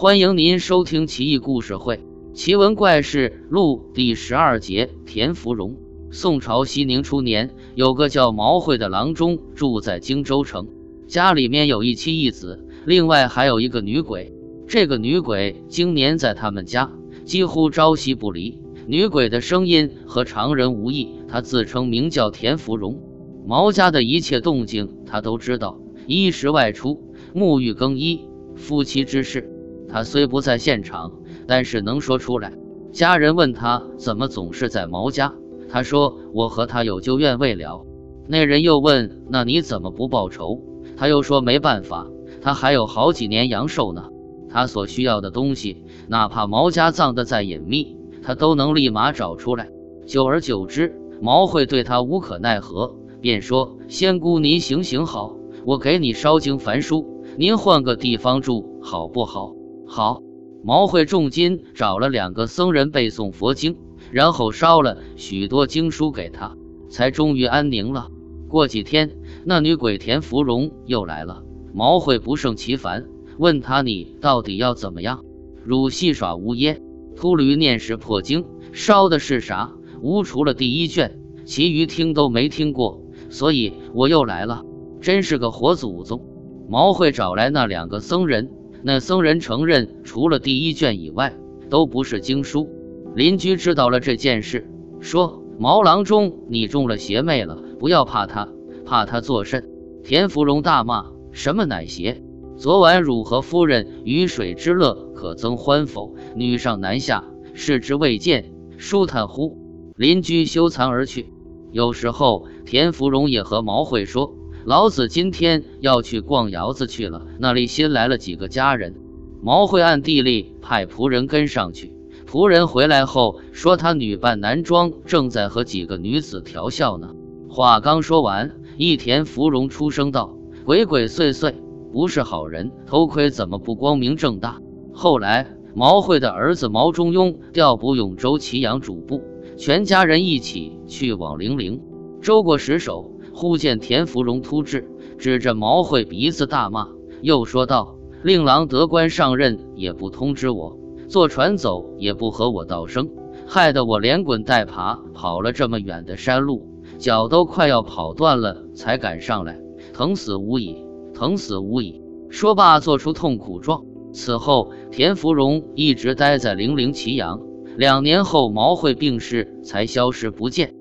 欢迎您收听《奇异故事会·奇闻怪事录》第十二节。田芙蓉。宋朝熙宁初年，有个叫毛慧的郎中住在荆州城，家里面有一妻一子，另外还有一个女鬼。这个女鬼经年在他们家，几乎朝夕不离。女鬼的声音和常人无异，她自称名叫田芙蓉。毛家的一切动静，她都知道，衣食外出、沐浴更衣、夫妻之事。他虽不在现场，但是能说出来。家人问他怎么总是在毛家，他说：“我和他有旧怨未了。”那人又问：“那你怎么不报仇？”他又说：“没办法，他还有好几年阳寿呢。他所需要的东西，哪怕毛家葬得再隐秘，他都能立马找出来。”久而久之，毛会对他无可奈何，便说：“仙姑，您行行好，我给你烧经焚书，您换个地方住好不好？”好，毛会重金找了两个僧人背诵佛经，然后烧了许多经书给他，才终于安宁了。过几天，那女鬼田芙蓉又来了，毛会不胜其烦，问他：“你到底要怎么样？”汝戏耍无耶，秃驴念时破经，烧的是啥？吾除了第一卷，其余听都没听过，所以我又来了。真是个活祖宗！毛会找来那两个僧人。那僧人承认，除了第一卷以外，都不是经书。邻居知道了这件事，说：“毛郎中，你中了邪魅了，不要怕他，怕他作甚？”田芙蓉大骂：“什么乃邪？昨晚汝和夫人鱼水之乐，可曾欢否？女上男下，视之未见，舒坦乎？”邻居羞惭而去。有时候，田芙蓉也和毛会说。老子今天要去逛窑子去了，那里新来了几个家人。毛会暗地里派仆人跟上去。仆人回来后说，他女扮男装，正在和几个女子调笑呢。话刚说完，一田芙蓉出声道：“鬼鬼祟祟，不是好人，偷窥怎么不光明正大？”后来，毛会的儿子毛中庸调补永州祁阳主簿，全家人一起去往零陵，周过石首。忽见田芙蓉突至，指着毛慧鼻子大骂，又说道：“令郎得官上任也不通知我，坐船走也不和我道声，害得我连滚带爬跑了这么远的山路，脚都快要跑断了才赶上来，疼死无已，疼死无已。”说罢，做出痛苦状。此后，田芙蓉一直待在零陵祁阳。两年后，毛慧病逝，才消失不见。